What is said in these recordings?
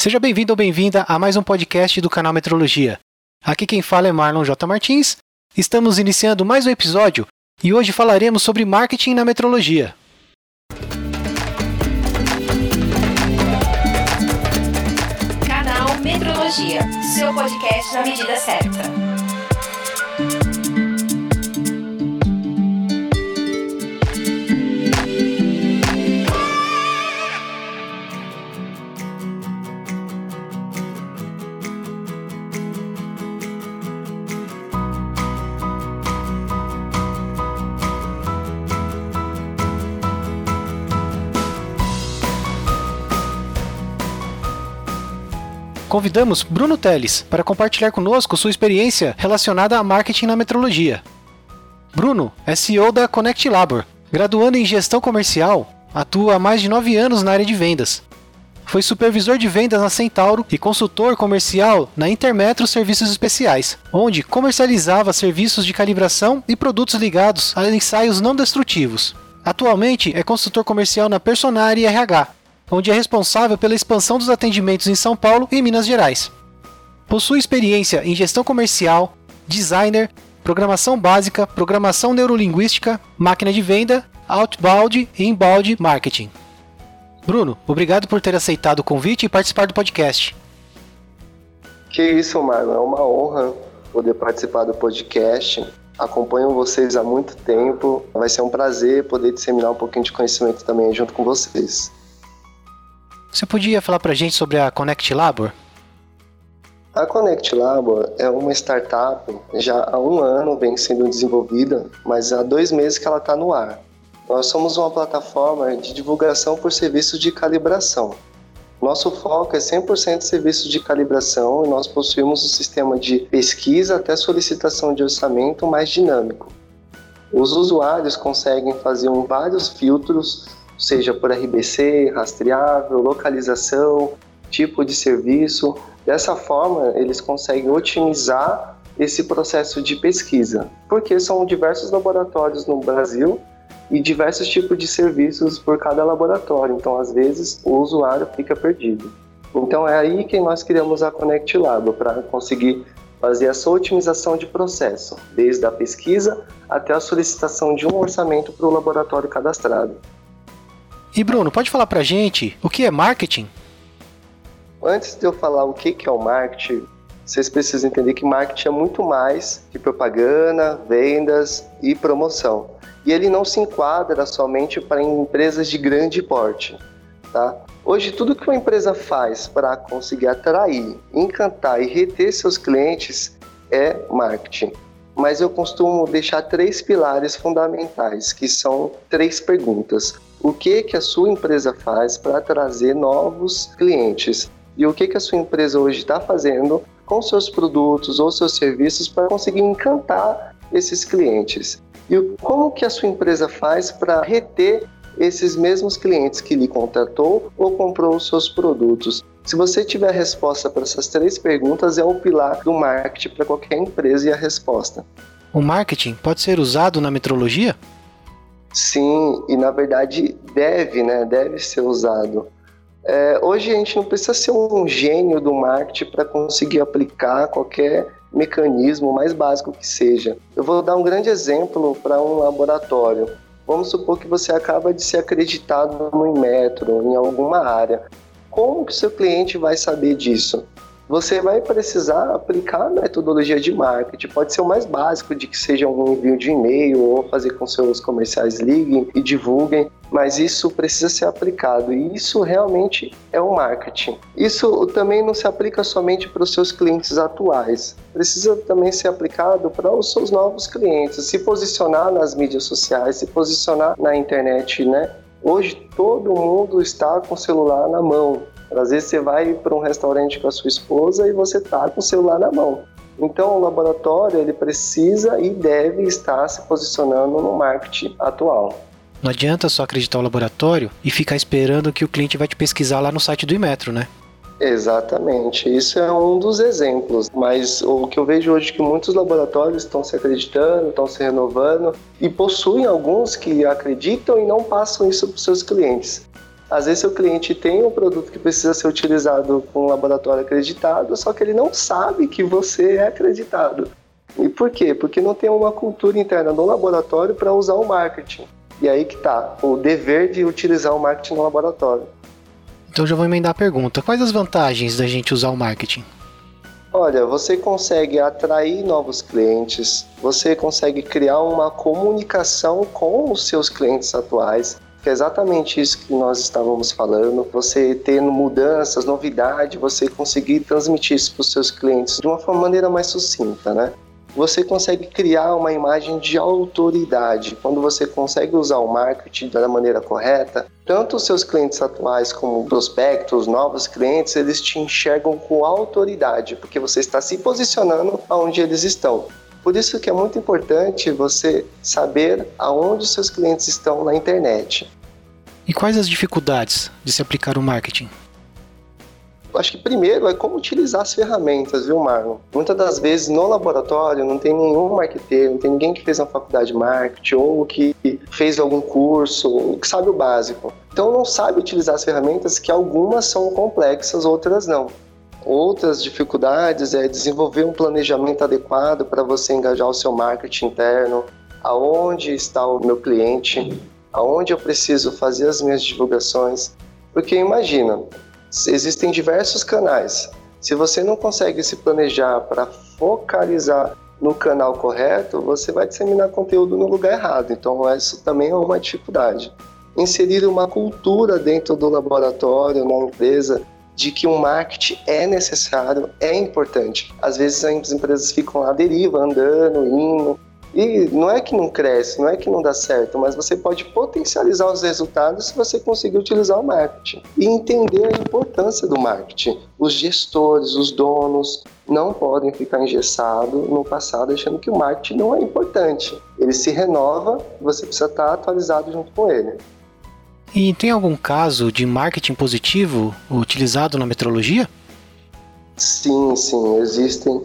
Seja bem-vindo ou bem-vinda a mais um podcast do canal Metrologia. Aqui quem fala é Marlon J. Martins. Estamos iniciando mais um episódio e hoje falaremos sobre marketing na metrologia. Canal Metrologia, seu podcast na medida certa. Convidamos Bruno Teles para compartilhar conosco sua experiência relacionada a marketing na metrologia. Bruno é CEO da Connect Labor, graduando em gestão comercial, atua há mais de nove anos na área de vendas. Foi supervisor de vendas na Centauro e consultor comercial na Intermetro Serviços Especiais, onde comercializava serviços de calibração e produtos ligados a ensaios não destrutivos. Atualmente é consultor comercial na Personari RH, onde é responsável pela expansão dos atendimentos em São Paulo e Minas Gerais. Possui experiência em gestão comercial, designer, programação básica, programação neurolinguística, máquina de venda, outbound e inbound marketing. Bruno, obrigado por ter aceitado o convite e participar do podcast. Que isso, Marlon, é uma honra poder participar do podcast. Acompanho vocês há muito tempo. Vai ser um prazer poder disseminar um pouquinho de conhecimento também junto com vocês. Você podia falar para a gente sobre a Connect Labor? A Connect Labor é uma startup, já há um ano vem sendo desenvolvida, mas há dois meses que ela está no ar. Nós somos uma plataforma de divulgação por serviços de calibração. Nosso foco é 100% serviços de calibração e nós possuímos um sistema de pesquisa até solicitação de orçamento mais dinâmico. Os usuários conseguem fazer vários filtros seja por RBC, rastreável, localização, tipo de serviço. Dessa forma, eles conseguem otimizar esse processo de pesquisa, porque são diversos laboratórios no Brasil e diversos tipos de serviços por cada laboratório, então às vezes o usuário fica perdido. Então é aí que nós criamos a Connect Lab para conseguir fazer essa otimização de processo, desde a pesquisa até a solicitação de um orçamento para o laboratório cadastrado. E Bruno, pode falar pra gente o que é marketing? Antes de eu falar o que é o marketing, vocês precisam entender que marketing é muito mais que propaganda, vendas e promoção. E ele não se enquadra somente para empresas de grande porte. Tá? Hoje, tudo que uma empresa faz para conseguir atrair, encantar e reter seus clientes é marketing. Mas eu costumo deixar três pilares fundamentais, que são três perguntas. O que que a sua empresa faz para trazer novos clientes? E o que que a sua empresa hoje está fazendo com seus produtos ou seus serviços para conseguir encantar esses clientes? E como que a sua empresa faz para reter esses mesmos clientes que lhe contratou ou comprou os seus produtos. Se você tiver a resposta para essas três perguntas, é o pilar do marketing para qualquer empresa e a resposta. O marketing pode ser usado na metrologia? Sim, e na verdade deve, né? Deve ser usado. É, hoje a gente não precisa ser um gênio do marketing para conseguir aplicar qualquer mecanismo, mais básico que seja. Eu vou dar um grande exemplo para um laboratório. Vamos supor que você acaba de ser acreditado no Inmetro, em alguma área. Como que seu cliente vai saber disso? Você vai precisar aplicar a metodologia de marketing. Pode ser o mais básico, de que seja um envio de e-mail ou fazer com seus comerciais liguem e divulguem, mas isso precisa ser aplicado e isso realmente é o marketing. Isso também não se aplica somente para os seus clientes atuais, precisa também ser aplicado para os seus novos clientes, se posicionar nas mídias sociais, se posicionar na internet, né? Hoje todo mundo está com o celular na mão. Às vezes você vai para um restaurante com a sua esposa e você tá com o celular na mão. Então o laboratório ele precisa e deve estar se posicionando no marketing atual. Não adianta só acreditar no laboratório e ficar esperando que o cliente vai te pesquisar lá no site do Imetro, né? Exatamente, isso é um dos exemplos, mas o que eu vejo hoje é que muitos laboratórios estão se acreditando, estão se renovando e possuem alguns que acreditam e não passam isso para os seus clientes. Às vezes seu cliente tem um produto que precisa ser utilizado com um laboratório acreditado, só que ele não sabe que você é acreditado. E por quê? Porque não tem uma cultura interna no laboratório para usar o marketing. E aí que tá, o dever de utilizar o marketing no laboratório. Então já vou emendar a pergunta. Quais as vantagens da gente usar o marketing? Olha, você consegue atrair novos clientes, você consegue criar uma comunicação com os seus clientes atuais, que é exatamente isso que nós estávamos falando. Você tendo mudanças, novidade, você conseguir transmitir isso para os seus clientes de uma maneira mais sucinta, né? você consegue criar uma imagem de autoridade. Quando você consegue usar o marketing da maneira correta, tanto os seus clientes atuais como prospectos, novos clientes, eles te enxergam com autoridade, porque você está se posicionando aonde eles estão. Por isso que é muito importante você saber aonde os seus clientes estão na internet. E quais as dificuldades de se aplicar o marketing? acho que primeiro é como utilizar as ferramentas, viu, Marlon? Muitas das vezes no laboratório não tem nenhum marketeiro, não tem ninguém que fez uma faculdade de marketing ou que fez algum curso, que sabe o básico. Então não sabe utilizar as ferramentas que algumas são complexas, outras não. Outras dificuldades é desenvolver um planejamento adequado para você engajar o seu marketing interno, aonde está o meu cliente, aonde eu preciso fazer as minhas divulgações. Porque imagina, Existem diversos canais. Se você não consegue se planejar para focalizar no canal correto, você vai disseminar conteúdo no lugar errado. Então, isso também é uma dificuldade. Inserir uma cultura dentro do laboratório, na empresa, de que o marketing é necessário, é importante. Às vezes as empresas ficam à deriva, andando, indo, e não é que não cresce, não é que não dá certo, mas você pode potencializar os resultados se você conseguir utilizar o marketing e entender a importância do marketing. Os gestores, os donos não podem ficar engessados no passado achando que o marketing não é importante. Ele se renova, você precisa estar atualizado junto com ele. E tem algum caso de marketing positivo utilizado na metrologia? Sim, sim, existem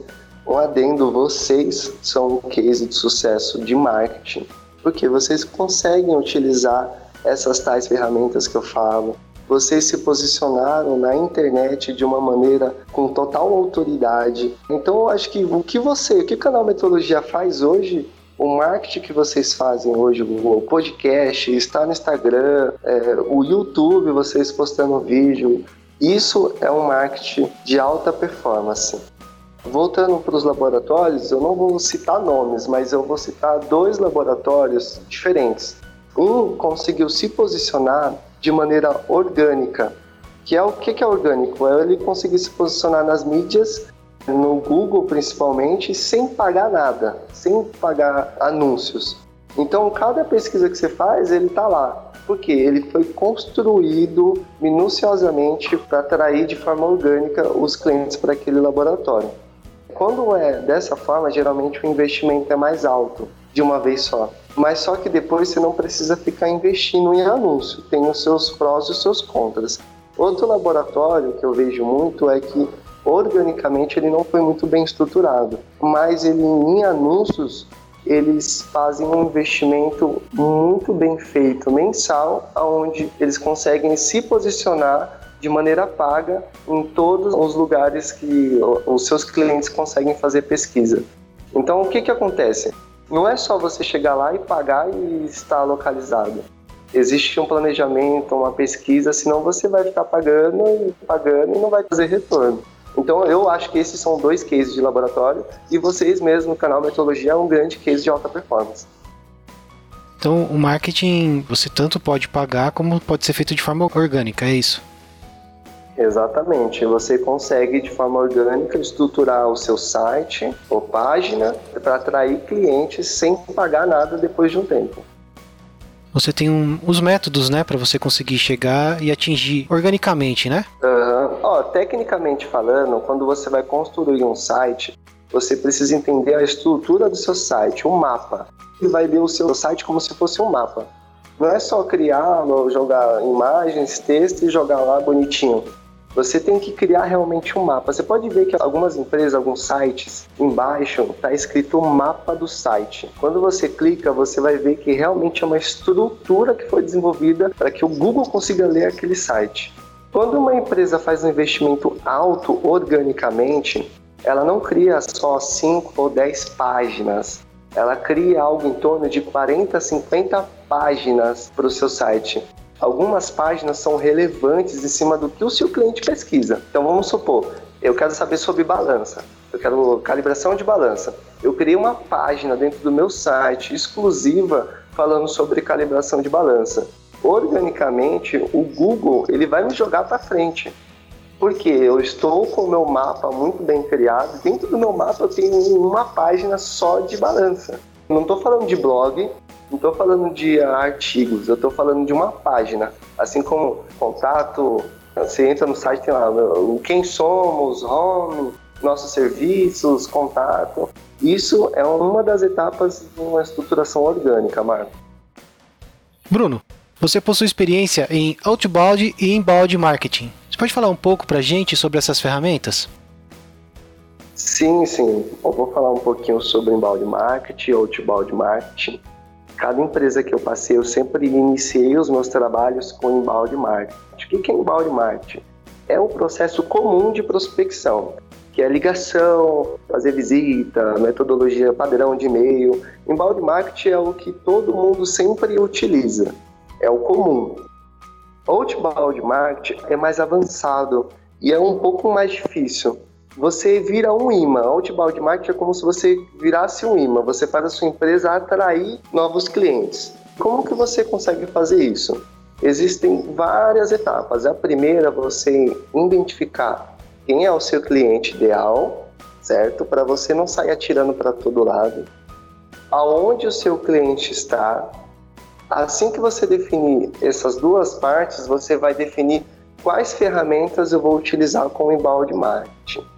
um adendo, vocês são um case de sucesso de marketing, porque vocês conseguem utilizar essas tais ferramentas que eu falo. Vocês se posicionaram na internet de uma maneira com total autoridade. Então, eu acho que o que você, o que o canal Metodologia faz hoje o marketing que vocês fazem hoje, o podcast, está no Instagram, é, o YouTube, vocês postando vídeo, isso é um marketing de alta performance. Voltando para os laboratórios, eu não vou citar nomes, mas eu vou citar dois laboratórios diferentes. Um conseguiu se posicionar de maneira orgânica, que é o que é orgânico? É ele conseguir se posicionar nas mídias, no Google principalmente, sem pagar nada, sem pagar anúncios. Então, cada pesquisa que você faz, ele está lá. Porque ele foi construído minuciosamente para atrair de forma orgânica os clientes para aquele laboratório. Quando é dessa forma, geralmente o investimento é mais alto de uma vez só. Mas só que depois você não precisa ficar investindo em anúncio, tem os seus prós e os seus contras. Outro laboratório que eu vejo muito é que organicamente ele não foi muito bem estruturado, mas ele em anúncios eles fazem um investimento muito bem feito mensal, onde eles conseguem se posicionar de maneira paga em todos os lugares que os seus clientes conseguem fazer pesquisa. Então, o que, que acontece? Não é só você chegar lá e pagar e estar localizado. Existe um planejamento, uma pesquisa, senão você vai ficar pagando e pagando e não vai fazer retorno. Então, eu acho que esses são dois cases de laboratório e vocês mesmo no canal Metodologia é um grande case de alta performance. Então, o marketing você tanto pode pagar como pode ser feito de forma orgânica, é isso? Exatamente. Você consegue de forma orgânica estruturar o seu site ou página para atrair clientes sem pagar nada depois de um tempo. Você tem um, os métodos, né, para você conseguir chegar e atingir organicamente, né? Uhum. Ó, tecnicamente falando, quando você vai construir um site, você precisa entender a estrutura do seu site, um mapa. E vai ver o seu site como se fosse um mapa. Não é só criar, jogar imagens, texto e jogar lá bonitinho Você tem que criar realmente um mapa. Você pode ver que algumas empresas, alguns sites, embaixo está escrito o mapa do site. Quando você clica, você vai ver que realmente é uma estrutura que foi desenvolvida para que o Google consiga ler aquele site. Quando uma empresa faz um investimento alto organicamente, ela não cria só 5 ou 10 páginas. Ela cria algo em torno de 40, 50 páginas para o seu site algumas páginas são relevantes em cima do que o seu cliente pesquisa. Então vamos supor, eu quero saber sobre balança, eu quero calibração de balança. Eu criei uma página dentro do meu site exclusiva falando sobre calibração de balança. Organicamente, o Google ele vai me jogar para frente. Porque eu estou com o meu mapa muito bem criado. Dentro do meu mapa eu tenho uma página só de balança. Não estou falando de blog, não estou falando de artigos, eu estou falando de uma página. Assim como contato, você entra no site, tem lá quem somos, home, nossos serviços, contato. Isso é uma das etapas de uma estruturação orgânica, Marco. Bruno, você possui experiência em outbound e inbound marketing. Você pode falar um pouco para a gente sobre essas ferramentas? Sim, sim. Eu vou falar um pouquinho sobre inbound marketing, outbound marketing. Cada empresa que eu passei, eu sempre iniciei os meus trabalhos com inbound marketing. O que é inbound marketing? É um processo comum de prospecção, que é ligação, fazer visita, metodologia padrão de e-mail. Inbound marketing é o que todo mundo sempre utiliza, é o comum. Outbound marketing é mais avançado e é um pouco mais difícil você vira um imã. Outbound marketing é como se você virasse um imã. Você faz a sua empresa atrair novos clientes. Como que você consegue fazer isso? Existem várias etapas. A primeira, você identificar quem é o seu cliente ideal, certo? Para você não sair atirando para todo lado. Aonde o seu cliente está. Assim que você definir essas duas partes, você vai definir quais ferramentas eu vou utilizar com o inbound marketing.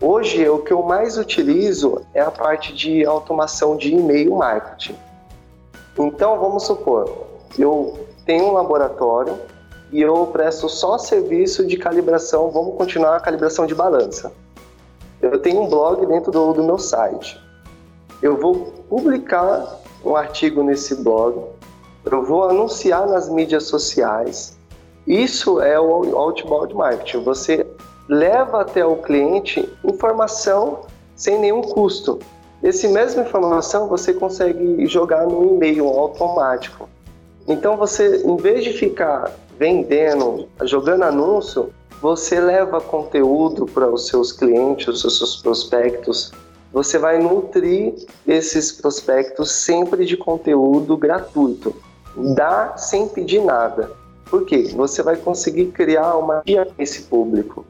Hoje, o que eu mais utilizo é a parte de automação de e-mail marketing. Então, vamos supor, eu tenho um laboratório e eu presto só serviço de calibração, vamos continuar a calibração de balança. Eu tenho um blog dentro do, do meu site. Eu vou publicar um artigo nesse blog, eu vou anunciar nas mídias sociais. Isso é o outbound marketing. Você leva até o cliente informação sem nenhum custo. Esse mesma informação você consegue jogar no e-mail automático. Então você, em vez de ficar vendendo, jogando anúncio, você leva conteúdo para os seus clientes, os seus prospectos. Você vai nutrir esses prospectos sempre de conteúdo gratuito. Dá sem pedir nada. Por quê? Você vai conseguir criar uma guia esse público.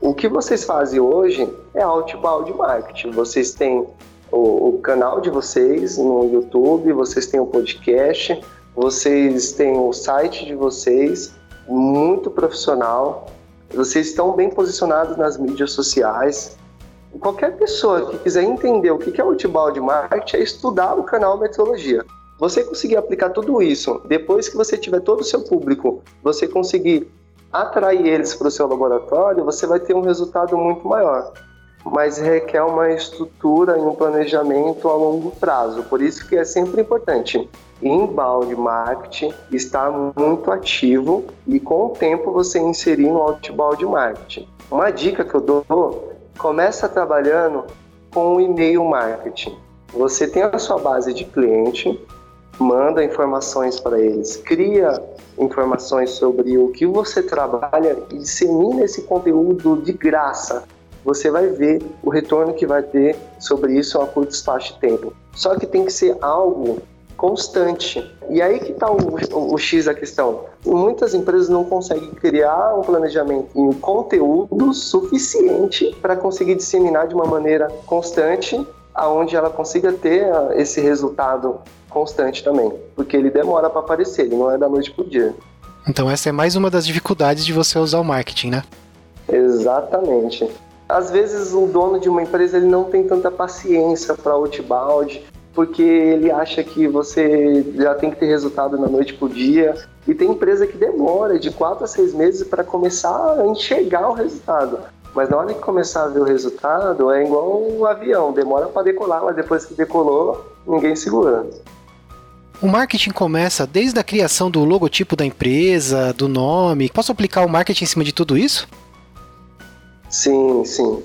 O que vocês fazem hoje é outbound marketing. Vocês têm o, o, canal de vocês no YouTube, vocês têm o podcast, vocês têm o site de vocês, muito profissional. Vocês estão bem posicionados nas mídias sociais. Qualquer pessoa que quiser entender o que é outbound marketing é estudar o canal Metrologia. Você conseguir aplicar tudo isso, depois que você tiver todo o seu público, você conseguir atrair eles para o seu laboratório, você vai ter um resultado muito maior. Mas requer uma estrutura e um planejamento a longo prazo. Por isso que é sempre importante. Inbound marketing estar muito ativo e com o tempo você inserir no outbound marketing. Uma dica que eu dou, começa trabalhando com o e-mail marketing. Você tem a sua base de cliente, manda informações para eles, cria informações sobre o que você trabalha e dissemina esse conteúdo de graça. Você vai ver o retorno que vai ter sobre isso a curto espaço de tempo. Só que tem que ser algo constante. E aí que está o, o, o, X da questão. Muitas empresas não conseguem criar um planejamento em conteúdo suficiente para conseguir disseminar de uma maneira constante, aonde ela consiga ter ah, esse resultado constante também, porque ele demora para aparecer, ele não é da noite pro dia. Então essa é mais uma das dificuldades de você usar o marketing, né? Exatamente. Às vezes o dono de uma empresa ele não tem tanta paciência para outbound, porque ele acha que você já tem que ter resultado na noite pro dia E tem empresa que demora de quatro a seis meses para começar a enxergar o resultado. Mas na hora que começar a ver o resultado, é igual um avião, demora para decolar, mas depois que decolou, ninguém segura. O marketing começa desde a criação do logotipo da empresa, do nome. Posso aplicar o marketing em cima de tudo isso? Sim, sim.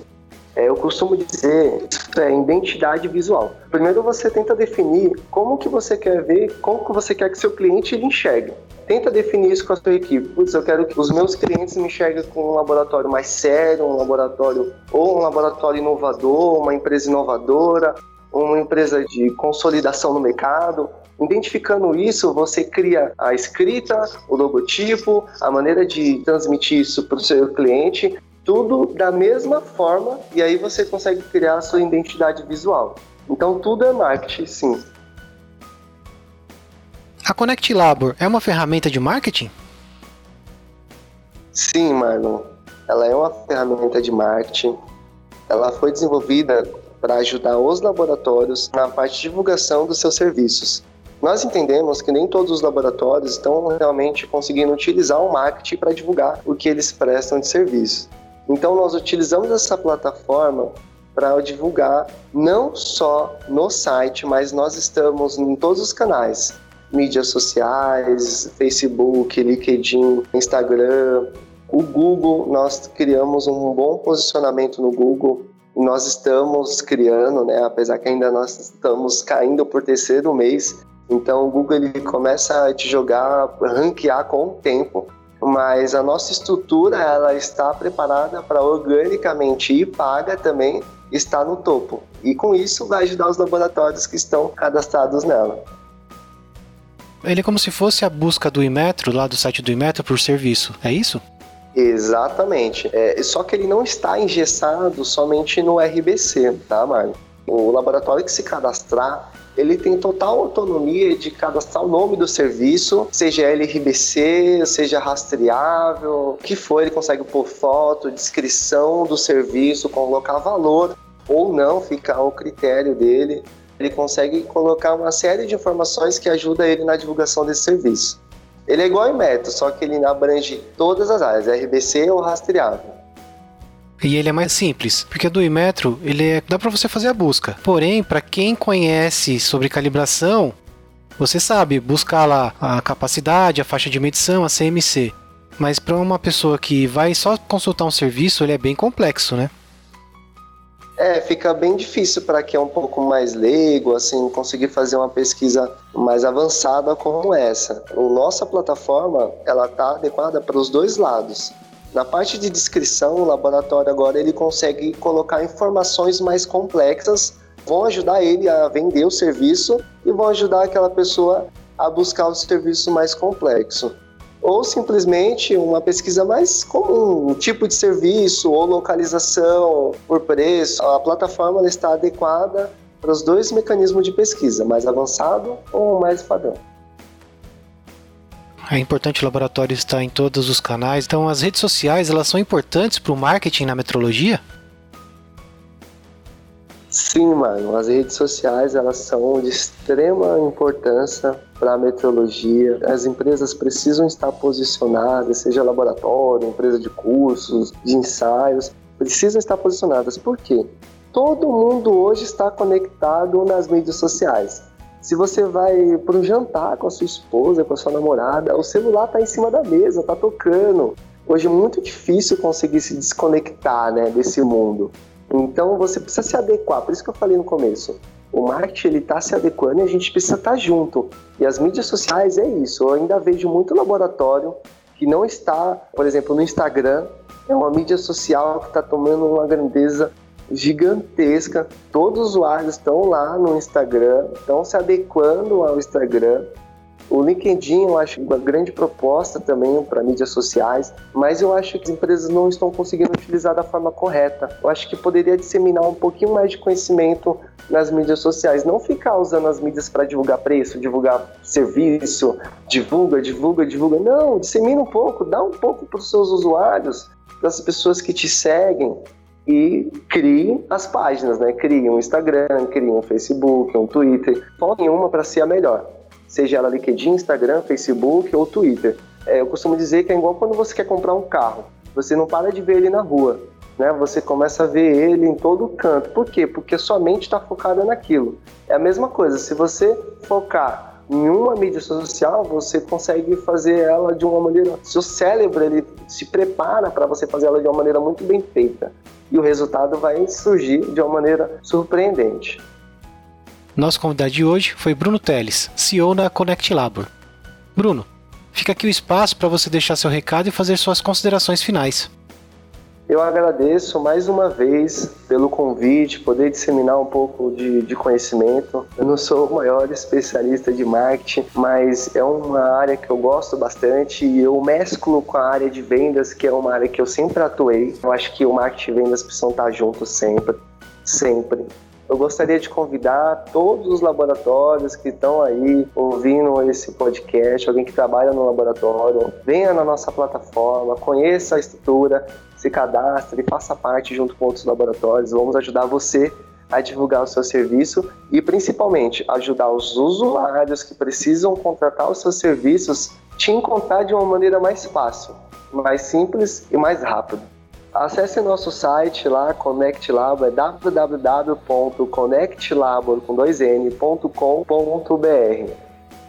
É, eu costumo dizer é identidade visual. Primeiro você tenta definir como que você quer ver, como que você quer que seu cliente ele enxergue. Tenta definir isso com a sua equipe. Putz, eu quero que os meus clientes me enxerguem com um laboratório mais sério, um laboratório ou um laboratório inovador, uma empresa inovadora, uma empresa de consolidação no mercado. Identificando isso, você cria a escrita, o logotipo, a maneira de transmitir isso para o seu cliente, tudo da mesma forma, e aí você consegue criar a sua identidade visual. Então, tudo é marketing, sim. A Connect Labor é uma ferramenta de marketing? Sim, Marlon. Ela é uma ferramenta de marketing. Ela foi desenvolvida para ajudar os laboratórios na parte de divulgação dos seus serviços. Nós entendemos que nem todos os laboratórios estão realmente conseguindo utilizar o marketing para divulgar o que eles prestam de serviço. Então, nós utilizamos essa plataforma para divulgar não só no site, mas nós estamos em todos os canais, mídias sociais, Facebook, LinkedIn, Instagram, o Google, nós criamos um bom posicionamento no Google. Nós estamos criando, né, apesar que ainda nós estamos caindo por terceiro mês, então o Google ele começa a te jogar, ranquear com o tempo, mas a nossa estrutura ela está preparada para organicamente e paga também estar no topo. E com isso vai ajudar os laboratórios que estão cadastrados nela. Ele é como se fosse a busca do Imetro, lá do site do Imetro, por serviço, é isso? Exatamente. É, só que ele não está engessado somente no RBC, tá, Mário? O laboratório que se cadastrar, ele tem total autonomia de cadastrar o nome do serviço, seja LRBC, seja rastreável, o que for, ele consegue pôr foto, descrição do serviço, colocar valor ou não, fica ao critério dele. Ele consegue colocar uma série de informações que ajuda ele na divulgação desse serviço. Ele é igual ao Inmetro, só que ele abrange todas as áreas, RBC ou rastreável. E ele é mais simples, porque do Imetro ele é, dá para você fazer a busca. Porém, para quem conhece sobre calibração, você sabe buscar lá a capacidade, a faixa de medição, a CMC. Mas para uma pessoa que vai só consultar um serviço, ele é bem complexo, né? É, fica bem difícil para quem é um pouco mais leigo, assim, conseguir fazer uma pesquisa mais avançada como essa. A nossa plataforma, ela tá adequada para os dois lados. Na parte de descrição, o laboratório agora ele consegue colocar informações mais complexas, vão ajudar ele a vender o serviço e vão ajudar aquela pessoa a buscar o serviço mais complexo. Ou simplesmente uma pesquisa mais comum, um tipo de serviço ou localização por preço. A plataforma está adequada para os dois mecanismos de pesquisa, mais avançado ou mais padrão. É importante o laboratório estar em todos os canais. Então, as redes sociais elas são importantes para o marketing na metrologia? Sim, mano. As redes sociais elas são de extrema importância para a metrologia. As empresas precisam estar posicionadas, seja laboratório, empresa de cursos, de ensaios, precisam estar posicionadas. Por quê? Todo mundo hoje está conectado nas mídias sociais. Se você vai para um jantar com a sua esposa, com a sua namorada, o celular está em cima da mesa, está tocando. Hoje é muito difícil conseguir se desconectar né, desse mundo. Então você precisa se adequar, por isso que eu falei no começo. O marketing ele está se adequando e a gente precisa estar tá junto. E as mídias sociais é isso. Eu ainda vejo muito laboratório que não está, por exemplo, no Instagram, é uma mídia social que está tomando uma grandeza gigantesca. Todos os usuários estão lá no Instagram, estão se adequando ao Instagram. O LinkedIn eu acho uma grande proposta também para mídias sociais, mas eu acho que as empresas não estão conseguindo utilizar da forma correta. Eu acho que poderia disseminar um pouquinho mais de conhecimento nas mídias sociais, não ficar usando as mídias para divulgar preço, divulgar serviço, divulga, divulga, divulga. Não, dissemina um pouco, dá um pouco para os seus usuários, para as pessoas que te seguem, e crie as páginas, né? Crie um Instagram, crie um Facebook, um Twitter, foque uma para ser a melhor. Seja ela LinkedIn, Instagram, Facebook ou Twitter. É, eu costumo dizer que é igual quando você quer comprar um carro. Você não para de ver ele na rua, né? Você começa a ver ele em todo canto. Por quê? Porque sua mente está focada naquilo. É a mesma coisa. Se você focar em uma mídia social, você consegue fazer ela de uma maneira. Seu cérebro ele se prepara para você fazer ela de uma maneira muito bem feita. E o resultado vai surgir de uma maneira surpreendente. Nosso convidado de hoje foi Bruno Teles, CEO da Connect Labor. Bruno, fica aqui o espaço para você deixar seu recado e fazer suas considerações finais. Eu agradeço mais uma vez pelo convite, poder disseminar um pouco de, de, conhecimento. Eu não sou o maior especialista de marketing, mas é uma área que eu gosto bastante e eu mesclo com a área de vendas, que é uma área que eu sempre atuei. Eu acho que o marketing e vendas precisam estar juntos sempre, sempre. Eu gostaria de convidar todos os laboratórios que estão aí ouvindo esse podcast, alguém que trabalha no laboratório, venha na nossa plataforma, conheça a estrutura, se cadastre, faça parte junto com outros laboratórios. Vamos ajudar você a divulgar o seu serviço e principalmente ajudar os usuários que precisam contratar os seus serviços te encontrar de uma maneira mais fácil, mais simples e mais rápida. Acesse nosso site lá, Connect Lab, é www.connectlabor.com.br.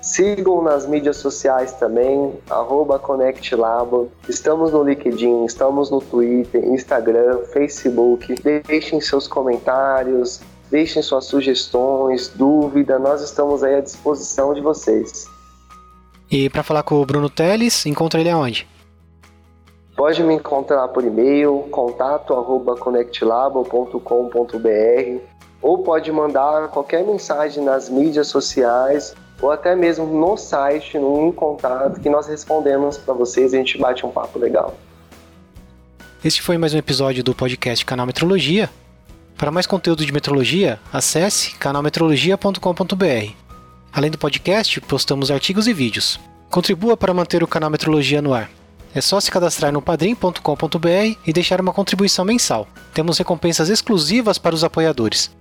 Sigam nas mídias sociais também, arroba Connect Labo. Estamos no LinkedIn, estamos no Twitter, Instagram, Facebook. Deixem seus comentários, deixem suas sugestões, dúvida. Nós estamos aí à disposição de vocês. E para falar com o Bruno Teles, encontra ele aonde? Pode me encontrar por e-mail, contato arroba connectlabo.com.br ou pode mandar qualquer mensagem nas mídias sociais ou até mesmo no site, no contato, que nós respondemos para vocês e a gente bate um papo legal. Este foi mais um episódio do podcast Canal Metrologia. Para mais conteúdo de metrologia, acesse canalmetrologia.com.br. Além do podcast, postamos artigos e vídeos. Contribua para manter o canal Metrologia no ar. É só se cadastrar no padrim.com.br e deixar uma contribuição mensal. Temos recompensas exclusivas para os apoiadores.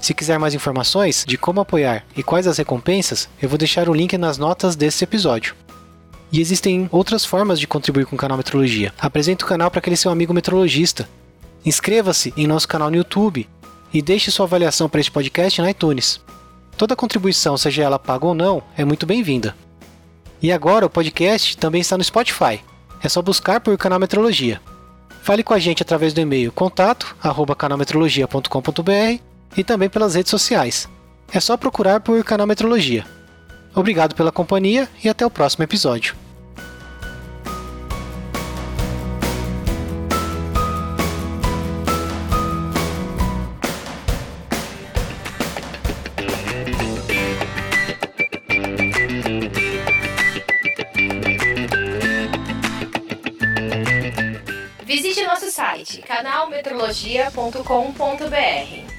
Se quiser mais informações de como apoiar e quais as recompensas, eu vou deixar o link nas notas desse episódio. E existem outras formas de contribuir com o canal Metrologia. Apresente o canal para aquele seu amigo metrologista. Inscreva-se em nosso canal no YouTube e deixe sua avaliação para este podcast na iTunes. Toda contribuição, seja ela paga ou não, é muito bem-vinda. E agora o podcast também está no Spotify. É só buscar por Canal Metrologia. Fale com a gente através do e-mail contato@canalmetrologia.com.br e também pelas redes sociais. É só procurar por Canal Metrologia. Obrigado pela companhia e até o próximo episódio. Canalmetrologia.com.br